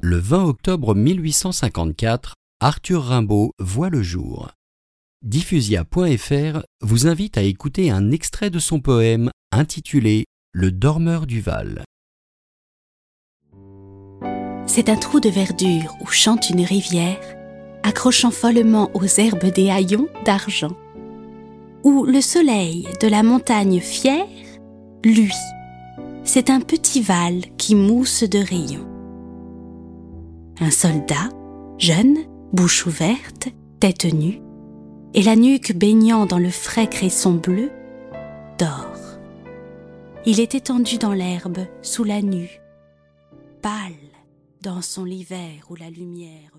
Le 20 octobre 1854, Arthur Rimbaud voit le jour. Diffusia.fr vous invite à écouter un extrait de son poème intitulé Le dormeur du Val. C'est un trou de verdure où chante une rivière, accrochant follement aux herbes des haillons d'argent, où le soleil de la montagne fière, lui, c'est un petit val qui mousse de rayons. Un soldat, jeune, bouche ouverte, tête nue, et la nuque baignant dans le frais cresson bleu, dort. Il est étendu dans l'herbe, sous la nue, pâle dans son lit vert où la lumière